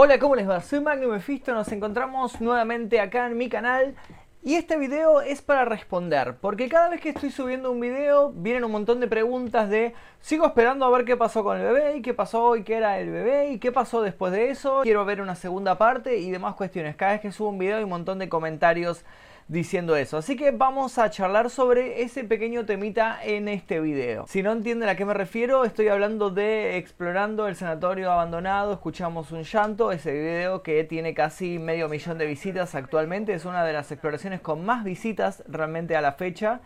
Hola, ¿cómo les va? Soy Magnum Mephisto, nos encontramos nuevamente acá en mi canal y este video es para responder, porque cada vez que estoy subiendo un video vienen un montón de preguntas de sigo esperando a ver qué pasó con el bebé y qué pasó y qué era el bebé y qué pasó después de eso, quiero ver una segunda parte y demás cuestiones. Cada vez que subo un video hay un montón de comentarios diciendo eso. Así que vamos a charlar sobre ese pequeño temita en este video. Si no entienden a qué me refiero, estoy hablando de explorando el sanatorio abandonado, escuchamos un llanto, ese video que tiene casi medio millón de visitas actualmente, es una de las exploraciones con más visitas realmente a la fecha.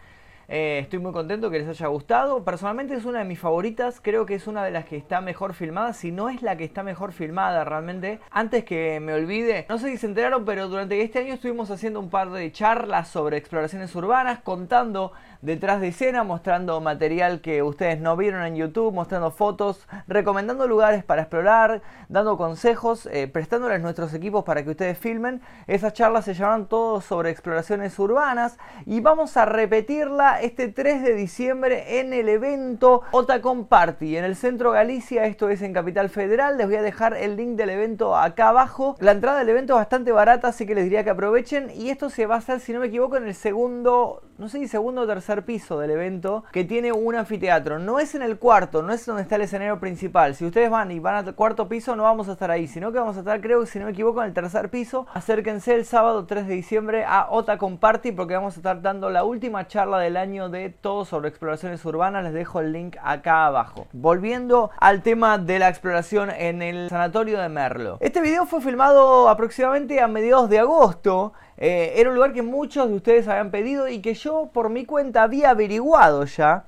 Eh, estoy muy contento que les haya gustado. Personalmente es una de mis favoritas. Creo que es una de las que está mejor filmada. Si no es la que está mejor filmada realmente. Antes que me olvide, no sé si se enteraron, pero durante este año estuvimos haciendo un par de charlas sobre exploraciones urbanas, contando detrás de escena, mostrando material que ustedes no vieron en YouTube, mostrando fotos, recomendando lugares para explorar, dando consejos, eh, prestándoles nuestros equipos para que ustedes filmen. Esas charlas se llaman todos sobre exploraciones urbanas y vamos a repetirla este 3 de diciembre en el evento Otacon Party en el centro Galicia, esto es en Capital Federal. Les voy a dejar el link del evento acá abajo. La entrada del evento es bastante barata, así que les diría que aprovechen y esto se va a hacer, si no me equivoco, en el segundo, no sé si segundo o tercer piso del evento que tiene un anfiteatro. No es en el cuarto, no es donde está el escenario principal. Si ustedes van y van al cuarto piso, no vamos a estar ahí, sino que vamos a estar, creo que si no me equivoco, en el tercer piso. Acérquense el sábado 3 de diciembre a Otacon Party porque vamos a estar dando la última charla del año de todo sobre exploraciones urbanas. Les dejo el link acá abajo. Volviendo al tema de la exploración en el sanatorio de Merlo. Este video fue filmado aproximadamente a mediados de agosto. Eh, era un lugar que muchos de ustedes habían pedido y que yo por mi cuenta había averiguado ya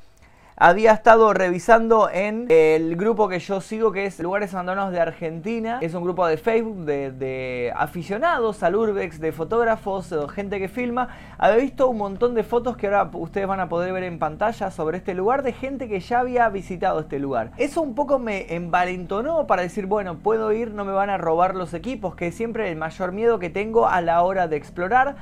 había estado revisando en el grupo que yo sigo, que es Lugares Abandonados de Argentina. Es un grupo de Facebook de, aficionados al urbex, de fotógrafos, de gente que filma. Había visto un montón de fotos que ahora ustedes van a poder ver en pantalla sobre este lugar de gente que ya había visitado este lugar. Eso un poco me envalentonó para decir, bueno, puedo ir, no me van a robar los equipos, que es siempre el mayor miedo que tengo a la hora de explorar.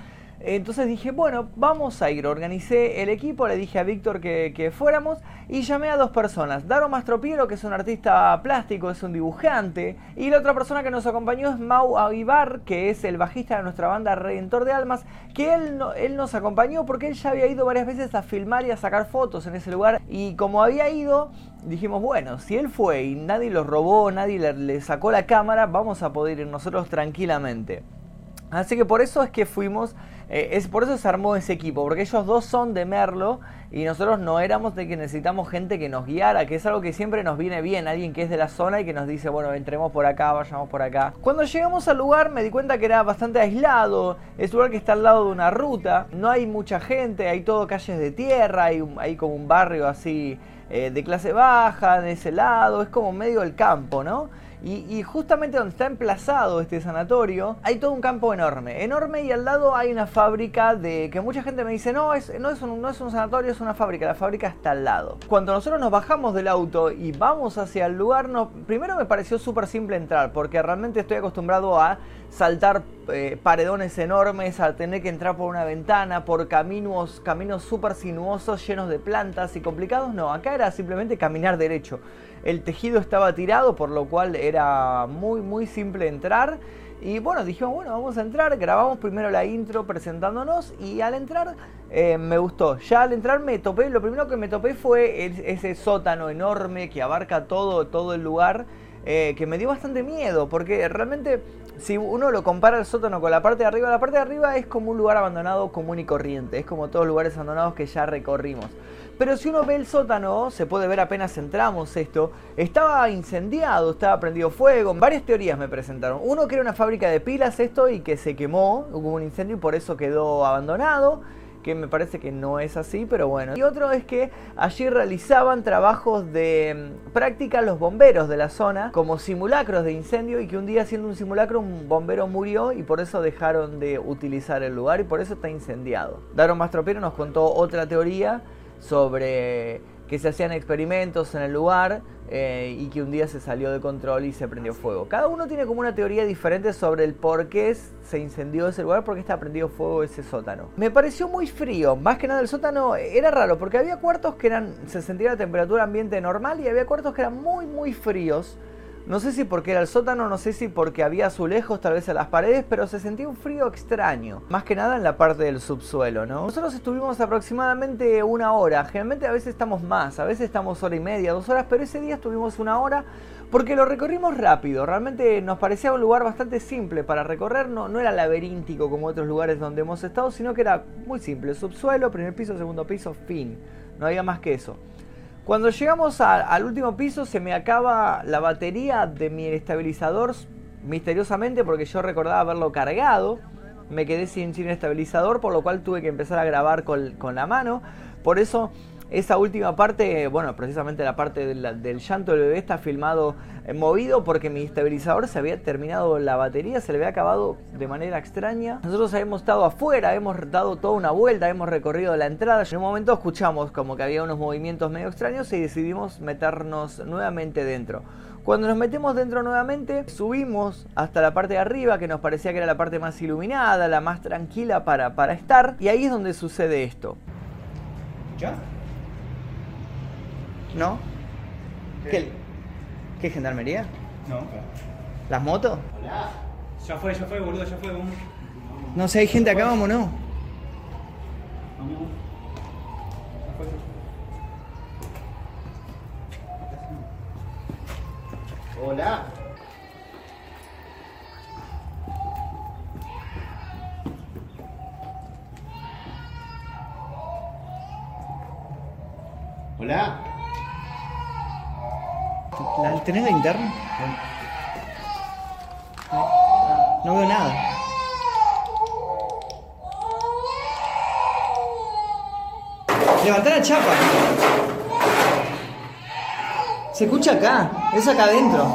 Entonces dije, bueno, vamos a ir. Organicé el equipo, le dije a Víctor que, fuéramos y llamé a dos personas. Daro Mastropiero, que es un artista plástico, es un dibujante. Y la otra persona que nos acompañó es Mau Aguibar, que es el bajista de nuestra banda Redentor de Almas, que él, él nos acompañó porque él ya había ido varias veces a filmar y a sacar fotos en ese lugar. Y como había ido, dijimos, bueno, si él fue y nadie lo robó, nadie le, le sacó la cámara, vamos a poder ir nosotros tranquilamente. Así que por eso es que fuimos eh, es por eso se armó ese equipo, porque ellos dos son de Merlo y nosotros no éramos de que necesitamos gente que nos guiara, que es algo que siempre nos viene bien, alguien que es de la zona y que nos dice, bueno, entremos por acá, vayamos por acá. Cuando llegamos al lugar me di cuenta que era bastante aislado, es un lugar que está al lado de una ruta, no hay mucha gente, hay todo calles de tierra, hay, hay como un barrio así eh, de clase baja, de ese lado, es como medio del campo, ¿no? Y, justamente donde está emplazado este sanatorio, hay todo un campo enorme. Enorme y al lado hay una fábrica de que mucha gente me dice, no, es, no, es un, no es un sanatorio, es una fábrica. La fábrica está al lado. Cuando nosotros nos bajamos del auto y vamos hacia el lugar, primero me pareció súper simple entrar, porque realmente estoy acostumbrado a saltar eh, paredones enormes, a tener que entrar por una ventana, por caminos, caminos súper sinuosos, llenos de plantas y complicados. No, acá era simplemente caminar derecho. El tejido estaba tirado, por lo cual era muy, muy simple entrar. Y bueno, dijimos, bueno, vamos a entrar, grabamos primero la intro presentándonos y al entrar eh, me gustó. Ya al entrar me topé, lo primero que me topé fue ese sótano enorme que abarca todo, todo el lugar, eh, que me dio bastante miedo, porque realmente si uno lo compara el sótano con la parte de arriba, la parte de arriba es como un lugar abandonado común y corriente, es como todos los lugares abandonados que ya recorrimos. Pero si uno ve el sótano, se puede ver apenas entramos esto, estaba incendiado, estaba prendido fuego. Varias teorías me presentaron. Uno que era una fábrica de pilas esto y que se quemó, hubo un incendio y por eso quedó abandonado que me parece que no es así, pero bueno. Y otro es que allí realizaban trabajos de mm, práctica los bomberos de la zona como simulacros de incendio y que un día haciendo un simulacro un bombero murió y por eso dejaron de utilizar el lugar y por eso está incendiado. Daron Mastropiero nos contó otra teoría sobre que se hacían experimentos en el lugar eh, y que un día se salió de control y se prendió fuego. Cada uno tiene como una teoría diferente sobre el por qué se incendió ese lugar, por qué está prendido fuego ese sótano. Me pareció muy frío, más que nada el sótano era raro, porque había cuartos que eran, se sentía la temperatura ambiente normal y había cuartos que eran muy muy fríos No sé si porque era el sótano, no sé si porque había azulejos tal vez en las paredes, pero se sentía un frío extraño. Más que nada en la parte del subsuelo, ¿no? Nosotros estuvimos aproximadamente una hora. Generalmente a veces estamos más, a veces estamos hora y media, dos horas, pero ese día estuvimos una hora porque lo recorrimos rápido. Realmente nos parecía un lugar bastante simple para recorrer. No, no era laberíntico como otros lugares donde hemos estado, sino que era muy simple. Subsuelo, primer piso, segundo piso, fin. No había más que eso. Cuando llegamos al último piso se me acaba la batería de mi estabilizador misteriosamente porque yo recordaba haberlo cargado. Me quedé sin, sin estabilizador, por lo cual tuve que empezar a grabar con, con la mano. Por eso esa última parte, bueno, precisamente la parte del, llanto del bebé está filmado eh, movido porque mi estabilizador se había terminado la batería, se le había acabado de manera extraña. Nosotros habíamos estado afuera, hemos dado toda una vuelta, hemos recorrido la entrada. En un momento escuchamos como que había unos movimientos medio extraños y decidimos meternos nuevamente dentro. Cuando nos metemos dentro nuevamente, subimos hasta la parte de arriba, que nos parecía que era la parte más iluminada, la más tranquila para, para estar, y ahí es donde sucede esto. ¿Ya? ¿No? ¿Qué? ¿Qué, gendarmería? No, ¿Las motos? Hola. Ya fue, ya fue, boludo, ya fue. Vamos. No sé, hay gente acá, vamos, ¿no? Vamos. Hola. Hola. ¿Tenés la interna? No veo nada. Levanta la chapa. Se escucha acá, es acá adentro.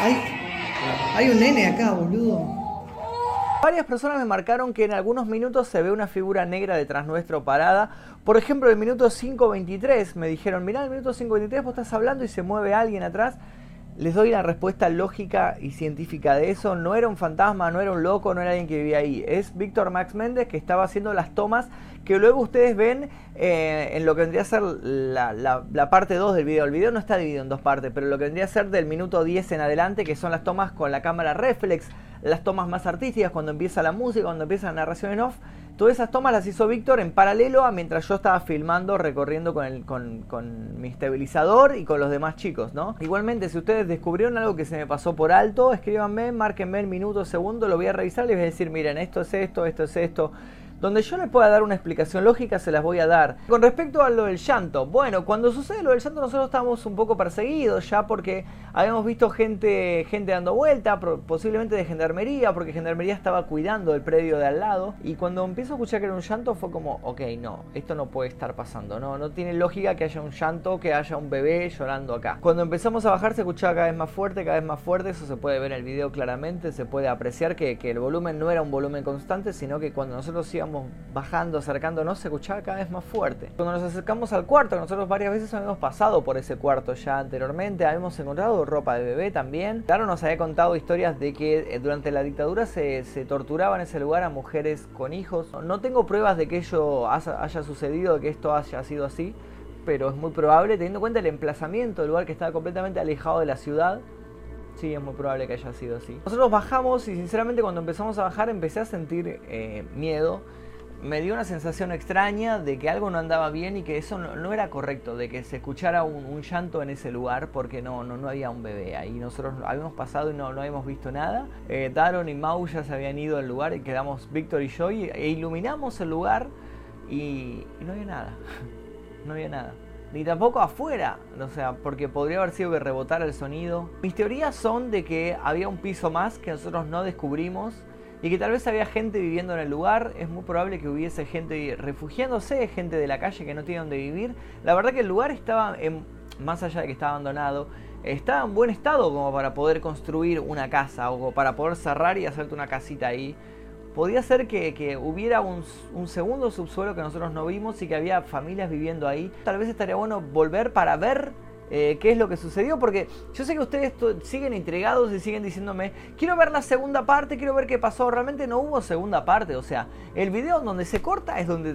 Hay, hay un nene acá, boludo. Varias personas me marcaron que en algunos minutos se ve una figura negra detrás nuestro parada. Por ejemplo, el minuto 5.23 me dijeron, mirá, el minuto 5.23 vos estás hablando y se mueve alguien atrás. Les doy la respuesta lógica y científica de eso. No era un fantasma, no era un loco, no era alguien que vivía ahí. Es Víctor Max Méndez que estaba haciendo las tomas que luego ustedes ven eh, en lo que vendría a ser la, la, parte 2 del video. El video no está dividido en dos partes, pero lo que vendría a ser del minuto 10 en adelante, que son las tomas con la cámara reflex las tomas más artísticas, cuando empieza la música, cuando empieza la narración en off. Todas esas tomas las hizo Víctor en paralelo a mientras yo estaba filmando, recorriendo con, el, con, con, mi estabilizador y con los demás chicos, ¿no? Igualmente, si ustedes descubrieron algo que se me pasó por alto, escríbanme, márquenme el minuto, segundo, lo voy a revisar y les voy a decir, miren, esto es esto, esto es esto donde yo les pueda dar una explicación lógica, se las voy a dar. Con respecto a lo del llanto, bueno, cuando sucede lo del llanto nosotros estábamos un poco perseguidos ya porque habíamos visto gente, gente dando vuelta, posiblemente de gendarmería, porque gendarmería estaba cuidando el predio de al lado. Y cuando empiezo a escuchar que era un llanto fue como, ok, no, esto no puede estar pasando, no, no tiene lógica que haya un llanto, que haya un bebé llorando acá. Cuando empezamos a bajar se escuchaba cada vez más fuerte, cada vez más fuerte, eso se puede ver en el video claramente, se puede apreciar que, que el volumen no era un volumen constante, sino que cuando nosotros íbamos bajando, acercándonos, se escuchaba cada vez más fuerte. Cuando nos acercamos al cuarto, nosotros varias veces habíamos pasado por ese cuarto ya anteriormente, habíamos encontrado ropa de bebé también. Claro, nos había contado historias de que eh, durante la dictadura se, se torturaba en ese lugar a mujeres con hijos. No tengo pruebas de que ello haya sucedido, de que esto haya sido así, pero es muy probable, teniendo en cuenta el emplazamiento del lugar que estaba completamente alejado de la ciudad. Sí, es muy probable que haya sido así. Nosotros bajamos y sinceramente cuando empezamos a bajar empecé a sentir eh, miedo me dio una sensación extraña de que algo no andaba bien y que eso no, era correcto, de que se escuchara un, llanto en ese lugar porque no, no, no había un bebé ahí. Nosotros habíamos pasado y no, no habíamos visto nada. Eh, Daron y Mau ya se habían ido al lugar y quedamos Víctor y yo e iluminamos el lugar y, y no había nada. no había nada ni tampoco afuera, o sea, porque podría haber sido que rebotara el sonido. Mis teorías son de que había un piso más que nosotros no descubrimos y que tal vez había gente viviendo en el lugar, es muy probable que hubiese gente refugiándose, gente de la calle que no tiene donde vivir. La verdad que el lugar estaba, en, más allá de que estaba abandonado, estaba en buen estado como para poder construir una casa o para poder cerrar y hacerte una casita ahí. Podía ser que, hubiera un, un, segundo subsuelo que nosotros no vimos y que había familias viviendo ahí. Tal vez estaría bueno volver para ver eh, qué es lo que sucedió, porque yo sé que ustedes siguen intrigados y siguen diciéndome, quiero ver la segunda parte, quiero ver qué pasó, realmente no hubo segunda parte, o sea, el video donde se corta es donde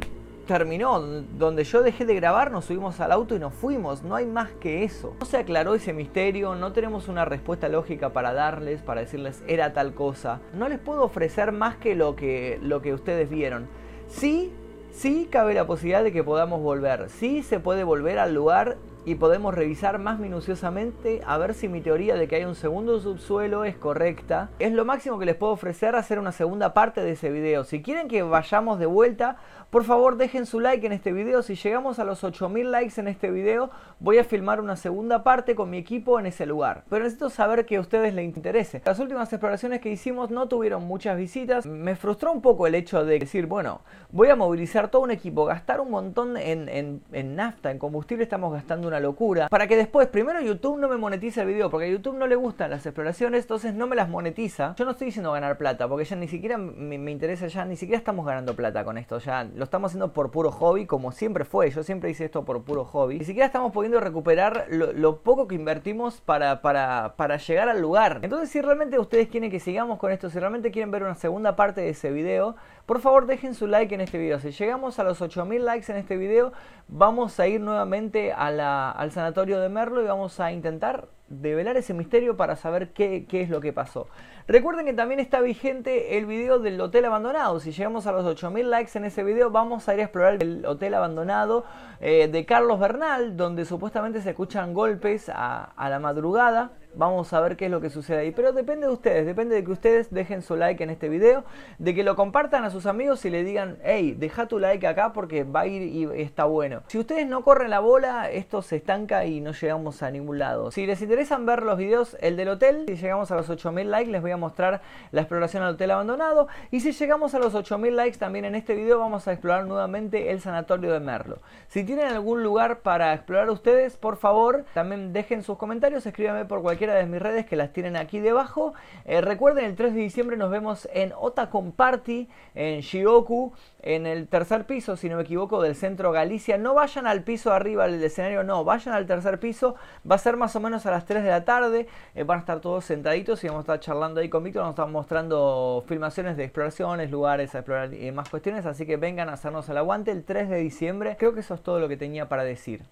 terminó. Donde yo dejé de grabar, nos subimos al auto y nos fuimos. No hay más que eso. No se aclaró ese misterio, no tenemos una respuesta lógica para darles, para decirles era tal cosa. No les puedo ofrecer más que lo que, lo que ustedes vieron. Sí, sí cabe la posibilidad de que podamos volver. Sí se puede volver al lugar y podemos revisar más minuciosamente a ver si mi teoría de que hay un segundo subsuelo es correcta. Es lo máximo que les puedo ofrecer hacer una segunda parte de ese video. Si quieren que vayamos de vuelta, por favor dejen su like en este video. Si llegamos a los 8000 likes en este video, voy a filmar una segunda parte con mi equipo en ese lugar. Pero necesito saber que a ustedes les interese. Las últimas exploraciones que hicimos no tuvieron muchas visitas. Me frustró un poco el hecho de decir, bueno, voy a movilizar todo un equipo, gastar un montón en, en, en nafta, en combustible, estamos gastando una locura. Para que después, primero YouTube no me monetice el video, porque a YouTube no le gustan las exploraciones, entonces no me las monetiza. Yo no estoy diciendo ganar plata, porque ya ni siquiera me, interesa, ya ni siquiera estamos ganando plata con esto, ya lo estamos haciendo por puro hobby, como siempre fue. Yo siempre hice esto por puro hobby. Ni siquiera estamos pudiendo recuperar lo, poco que invertimos para, para, para llegar al lugar. Entonces, si realmente ustedes quieren que sigamos con esto, si realmente quieren ver una segunda parte de ese video, por favor dejen su like en este video. Si llegamos a los 8000 likes en este video, vamos a ir nuevamente al sanatorio de Merlo y vamos a intentar develar ese misterio para saber qué, es lo que pasó. Recuerden que también está vigente el video del hotel abandonado. Si llegamos a los 8000 likes en ese video, vamos a ir a explorar el hotel abandonado eh, de Carlos Bernal, donde supuestamente se escuchan golpes a la madrugada. Vamos a ver qué es lo que sucede ahí. Pero depende de ustedes, depende de que ustedes dejen su like en este video, de que lo compartan a sus amigos y le digan, hey, deja tu like acá porque va a ir y está bueno. Si ustedes no corren la bola, esto se estanca y no llegamos a ningún lado. Si les interesan ver los videos, el del hotel, si llegamos a los 8000 likes, les voy a mostrar la exploración al hotel abandonado. Y si llegamos a los 8000 likes, también en este video vamos a explorar nuevamente el sanatorio de Merlo. Si tienen algún lugar para explorar ustedes, por favor, también dejen sus comentarios, escríbanme por cualquier de mis redes que las tienen aquí debajo. Eh, recuerden, el 3 de diciembre nos vemos en Otakon Party, en Shioku, en el tercer piso, si no me equivoco, del centro Galicia. No vayan al piso arriba del escenario, no, vayan al tercer piso. Va a ser más o menos a las 3 de la tarde. Eh, van a estar todos sentaditos y vamos a estar charlando ahí con Víctor. Nos están mostrando filmaciones de exploraciones, lugares a explorar y más cuestiones. Así que vengan a hacernos el aguante el 3 de diciembre. Creo que eso es todo lo que tenía para decir.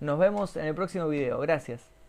Nos vemos en el próximo video. Gracias.